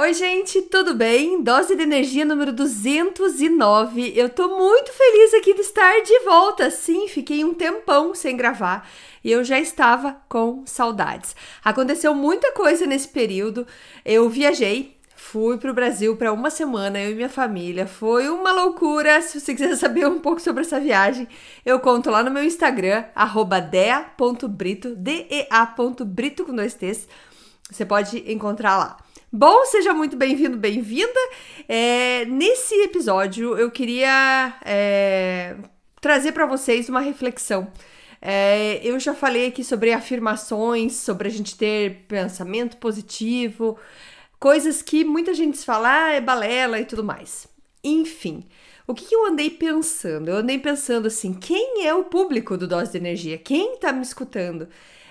Oi, gente, tudo bem? Dose de energia número 209. Eu tô muito feliz aqui de estar de volta. Sim, fiquei um tempão sem gravar e eu já estava com saudades. Aconteceu muita coisa nesse período. Eu viajei, fui para o Brasil para uma semana, eu e minha família. Foi uma loucura. Se você quiser saber um pouco sobre essa viagem, eu conto lá no meu Instagram, dea.brito, D-E-A.brito com dois T's. Você pode encontrar lá. Bom, seja muito bem-vindo, bem-vinda. É, nesse episódio, eu queria é, trazer para vocês uma reflexão. É, eu já falei aqui sobre afirmações, sobre a gente ter pensamento positivo, coisas que muita gente fala, ah, é balela e tudo mais. Enfim, o que eu andei pensando? Eu andei pensando assim: quem é o público do Dose de Energia? Quem tá me escutando?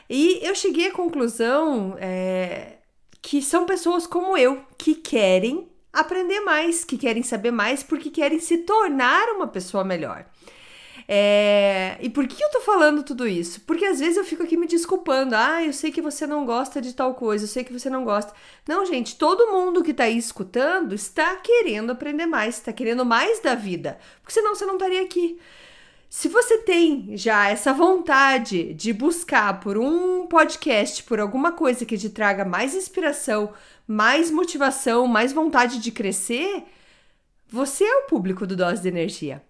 E eu cheguei à conclusão é, que são pessoas como eu que querem aprender mais, que querem saber mais, porque querem se tornar uma pessoa melhor. É... E por que eu tô falando tudo isso? Porque às vezes eu fico aqui me desculpando. Ah, eu sei que você não gosta de tal coisa, eu sei que você não gosta. Não, gente, todo mundo que tá aí escutando está querendo aprender mais, está querendo mais da vida. Porque senão você não estaria aqui. Se você tem já essa vontade de buscar por um podcast, por alguma coisa que te traga mais inspiração, mais motivação, mais vontade de crescer, você é o público do Dose de Energia.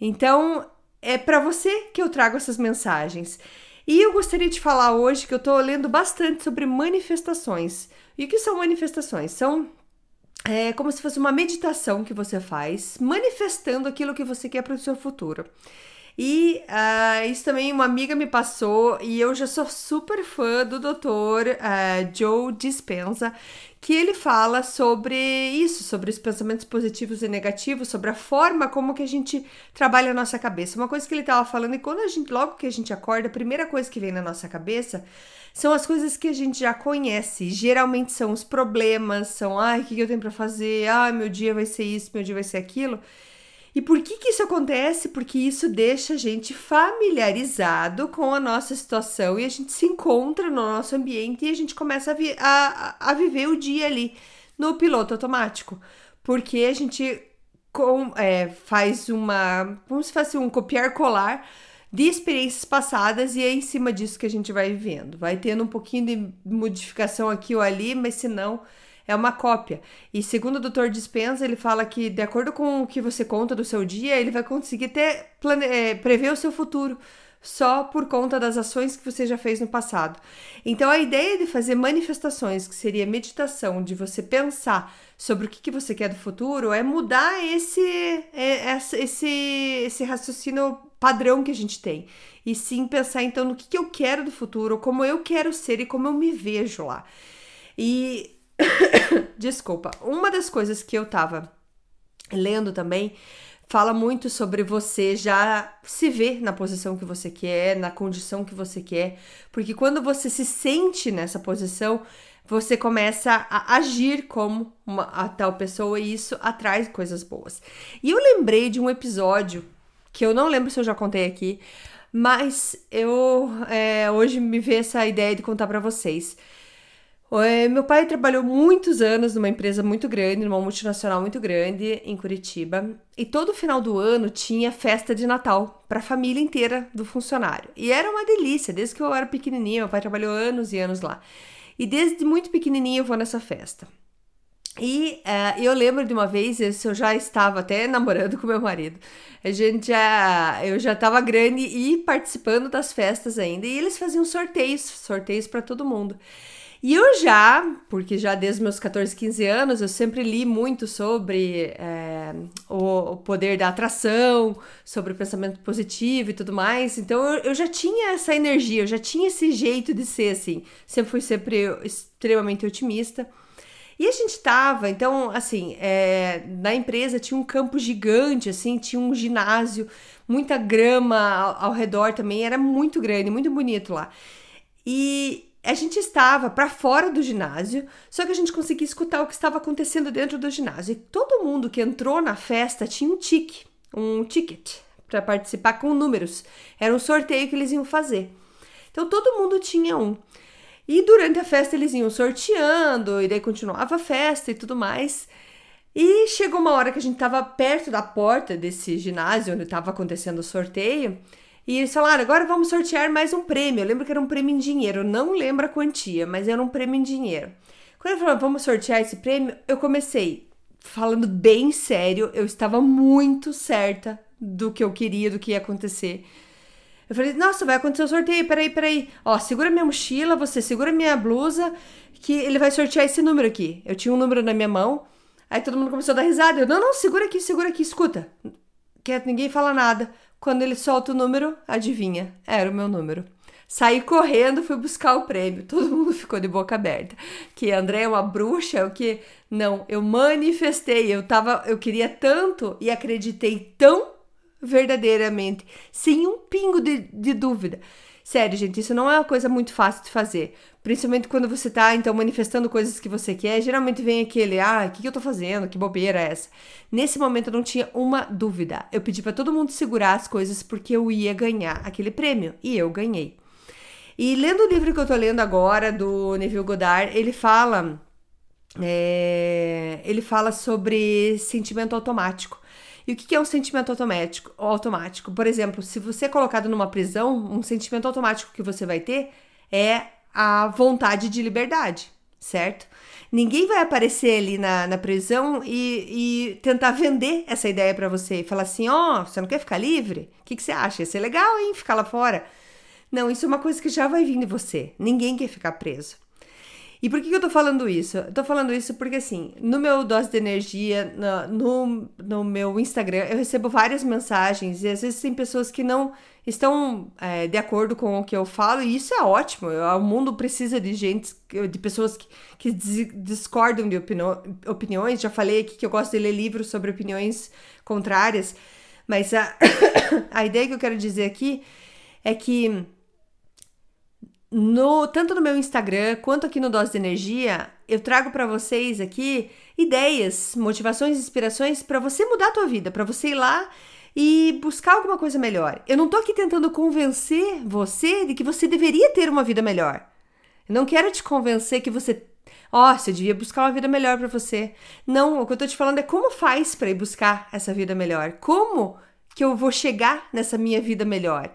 Então, é para você que eu trago essas mensagens. E eu gostaria de falar hoje que eu estou lendo bastante sobre manifestações. E o que são manifestações? São é como se fosse uma meditação que você faz, manifestando aquilo que você quer para o seu futuro. E uh, isso também uma amiga me passou e eu já sou super fã do doutor uh, Joe Dispenza, que ele fala sobre isso, sobre os pensamentos positivos e negativos, sobre a forma como que a gente trabalha a nossa cabeça. Uma coisa que ele estava falando e quando a gente, logo que a gente acorda, a primeira coisa que vem na nossa cabeça são as coisas que a gente já conhece. Geralmente são os problemas, são, ai, o que eu tenho para fazer? Ah, meu dia vai ser isso, meu dia vai ser aquilo. E por que, que isso acontece? Porque isso deixa a gente familiarizado com a nossa situação e a gente se encontra no nosso ambiente e a gente começa a, vi a, a viver o dia ali no piloto automático. Porque a gente com, é, faz uma. como se fosse um copiar-colar de experiências passadas e é em cima disso que a gente vai vivendo. Vai tendo um pouquinho de modificação aqui ou ali, mas se não é uma cópia. E segundo o Dr. Dispenza, ele fala que, de acordo com o que você conta do seu dia, ele vai conseguir ter, plane... É, prever o seu futuro só por conta das ações que você já fez no passado. Então, a ideia de fazer manifestações, que seria meditação, de você pensar sobre o que, que você quer do futuro, é mudar esse, é, esse, esse raciocínio padrão que a gente tem. E sim pensar, então, no que, que eu quero do futuro, como eu quero ser e como eu me vejo lá. E Desculpa. Uma das coisas que eu tava lendo também fala muito sobre você já se ver na posição que você quer, na condição que você quer, porque quando você se sente nessa posição, você começa a agir como uma, a tal pessoa e isso atrai coisas boas. E eu lembrei de um episódio que eu não lembro se eu já contei aqui, mas eu é, hoje me veio essa ideia de contar para vocês. É, meu pai trabalhou muitos anos numa empresa muito grande, numa multinacional muito grande em Curitiba, e todo final do ano tinha festa de Natal para a família inteira do funcionário. E era uma delícia, desde que eu era pequenininha, meu pai trabalhou anos e anos lá. E desde muito pequenininha eu vou nessa festa. E uh, eu lembro de uma vez, eu já estava até namorando com meu marido. A gente já, eu já estava grande e participando das festas ainda. E eles faziam sorteios, sorteios para todo mundo. E eu já, porque já desde meus 14, 15 anos, eu sempre li muito sobre é, o, o, poder da atração, sobre o pensamento positivo e tudo mais. Então eu, eu, já tinha essa energia, eu já tinha esse jeito de ser assim. Sempre fui sempre extremamente otimista. E a gente tava, então, assim, é, na empresa tinha um campo gigante, assim, tinha um ginásio, muita grama ao, ao redor também, era muito grande, muito bonito lá. E, a gente estava para fora do ginásio, só que a gente conseguia escutar o que estava acontecendo dentro do ginásio. E todo mundo que entrou na festa tinha um tique, um ticket para participar com números. Era um sorteio que eles iam fazer. Então todo mundo tinha um. E durante a festa eles iam sorteando, e daí continuava a festa e tudo mais. E chegou uma hora que a gente estava perto da porta desse ginásio onde estava acontecendo o sorteio. E eles falaram: agora vamos sortear mais um prêmio. Eu lembro que era um prêmio em dinheiro, eu não lembro a quantia, mas era um prêmio em dinheiro. Quando ele falou: vamos sortear esse prêmio, eu comecei falando bem sério, eu estava muito certa do que eu queria, do que ia acontecer. Eu falei, nossa, vai acontecer o sorteio, peraí, peraí. Ó, segura minha mochila, você segura minha blusa, que ele vai sortear esse número aqui. Eu tinha um número na minha mão, aí todo mundo começou a dar risada. Eu, não, não, segura aqui, segura aqui, escuta. Que ninguém fala nada. Quando ele solta o número, adivinha, era o meu número. Saí correndo, fui buscar o prêmio. Todo mundo ficou de boca aberta. Que André é uma bruxa, o que? Não, eu manifestei, eu tava, eu queria tanto e acreditei tão verdadeiramente, sem um pingo de, de dúvida. Sério, gente, isso não é uma coisa muito fácil de fazer. Principalmente quando você tá, então, manifestando coisas que você quer. Geralmente vem aquele, ah, o que, que eu tô fazendo? Que bobeira é essa? Nesse momento eu não tinha uma dúvida. Eu pedi para todo mundo segurar as coisas porque eu ia ganhar aquele prêmio. E eu ganhei. E lendo o livro que eu tô lendo agora, do Neville Goddard, ele fala. É, ele fala sobre sentimento automático. E o que é um sentimento automático? automático? Por exemplo, se você é colocado numa prisão, um sentimento automático que você vai ter é a vontade de liberdade, certo? Ninguém vai aparecer ali na, na prisão e, e tentar vender essa ideia para você e falar assim: ó, oh, você não quer ficar livre? O que, que você acha? Ia ser legal, hein? Ficar lá fora. Não, isso é uma coisa que já vai vir de você. Ninguém quer ficar preso. E por que, eu tô falando isso? Eu tô falando isso porque, assim, no meu dose de energia, no, no meu Instagram, eu recebo várias mensagens e às vezes tem pessoas que não estão é, de acordo com o que eu falo e isso é ótimo. O mundo precisa de gente, de pessoas que, que discordam de opiniões. Já falei aqui que eu gosto de ler livros sobre opiniões contrárias, mas a, a ideia que eu quero dizer aqui é que no tanto no meu Instagram quanto aqui no Dose de Energia, eu trago para vocês aqui ideias, motivações, inspirações para você mudar a tua vida, para você ir lá e buscar alguma coisa melhor. Eu não tô aqui tentando convencer você de que você deveria ter uma vida melhor. Eu não quero te convencer que você, ó, oh, você devia buscar uma vida melhor para você. Não, o que eu tô te falando é como faz para ir buscar essa vida melhor. Como que eu vou chegar nessa minha vida melhor?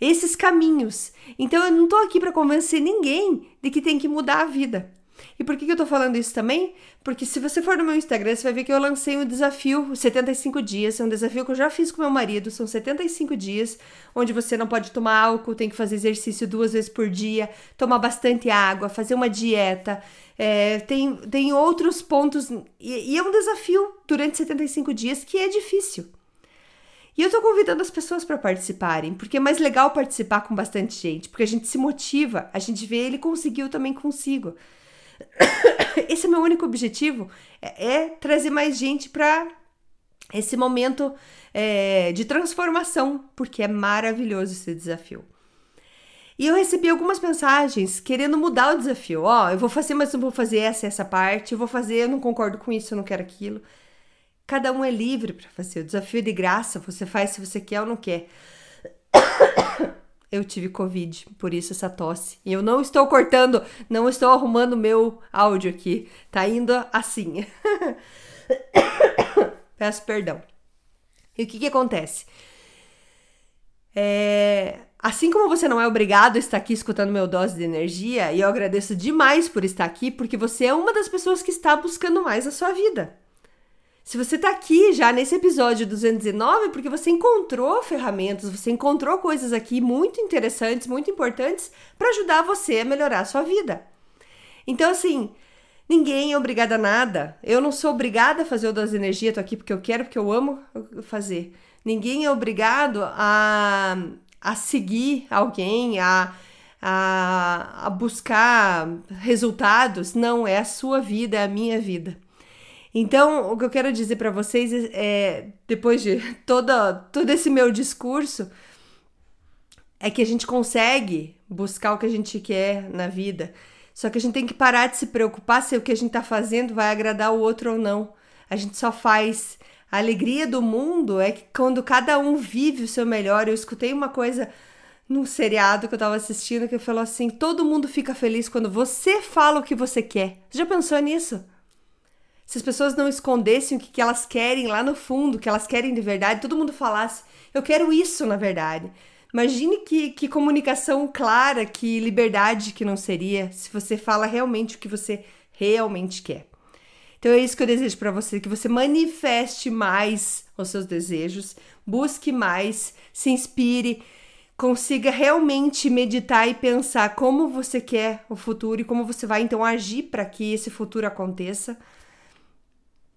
Esses caminhos. Então eu não estou aqui para convencer ninguém de que tem que mudar a vida. E por que, que eu tô falando isso também? Porque se você for no meu Instagram, você vai ver que eu lancei um desafio 75 dias. É um desafio que eu já fiz com meu marido. São 75 dias, onde você não pode tomar álcool, tem que fazer exercício duas vezes por dia, tomar bastante água, fazer uma dieta. É, tem, tem outros pontos. E, e é um desafio durante 75 dias que é difícil. E eu tô convidando as pessoas para participarem, porque é mais legal participar com bastante gente, porque a gente se motiva, a gente vê ele conseguiu também consigo. Esse é meu único objetivo, é, é trazer mais gente para esse momento é, de transformação, porque é maravilhoso esse desafio. E eu recebi algumas mensagens querendo mudar o desafio. Ó, oh, eu vou fazer, mas não vou fazer essa essa parte. Eu vou fazer, eu não concordo com isso, eu não quero aquilo. Cada um é livre para fazer. O desafio é de graça, você faz se você quer ou não quer. Eu tive Covid, por isso essa tosse. E eu não estou cortando, não estou arrumando meu áudio aqui. Tá indo assim. Peço perdão. E o que, que acontece? É, assim como você não é obrigado a estar aqui escutando meu dose de energia, e eu agradeço demais por estar aqui, porque você é uma das pessoas que está buscando mais a sua vida. Se você está aqui já nesse episódio 219, porque você encontrou ferramentas, você encontrou coisas aqui muito interessantes, muito importantes para ajudar você a melhorar a sua vida. Então, assim, ninguém é obrigado a nada. Eu não sou obrigada a fazer o das energias, tô aqui porque eu quero, porque eu amo fazer. Ninguém é obrigado a, a seguir alguém, a, a, a buscar resultados. Não, é a sua vida, é a minha vida. Então, o que eu quero dizer para vocês é, depois de toda, todo esse meu discurso, é que a gente consegue buscar o que a gente quer na vida. Só que a gente tem que parar de se preocupar se o que a gente tá fazendo vai agradar o outro ou não. A gente só faz. A alegria do mundo é que quando cada um vive o seu melhor. Eu escutei uma coisa num seriado que eu tava assistindo que falou assim: todo mundo fica feliz quando você fala o que você quer. Você já pensou nisso? Se as pessoas não escondessem o que, elas querem lá no fundo, o que elas querem de verdade, todo mundo falasse: eu quero isso na verdade. Imagine que, que comunicação clara, que liberdade que não seria se você fala realmente o que você realmente quer. Então é isso que eu desejo para você, que você manifeste mais os seus desejos, busque mais, se inspire, consiga realmente meditar e pensar como você quer o futuro e como você vai então agir para que esse futuro aconteça.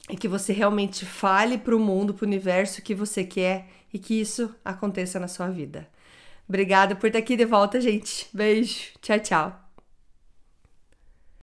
E que você realmente fale para o mundo, para o universo que você quer e que isso aconteça na sua vida. Obrigada por estar aqui de volta, gente. Beijo. Tchau, tchau.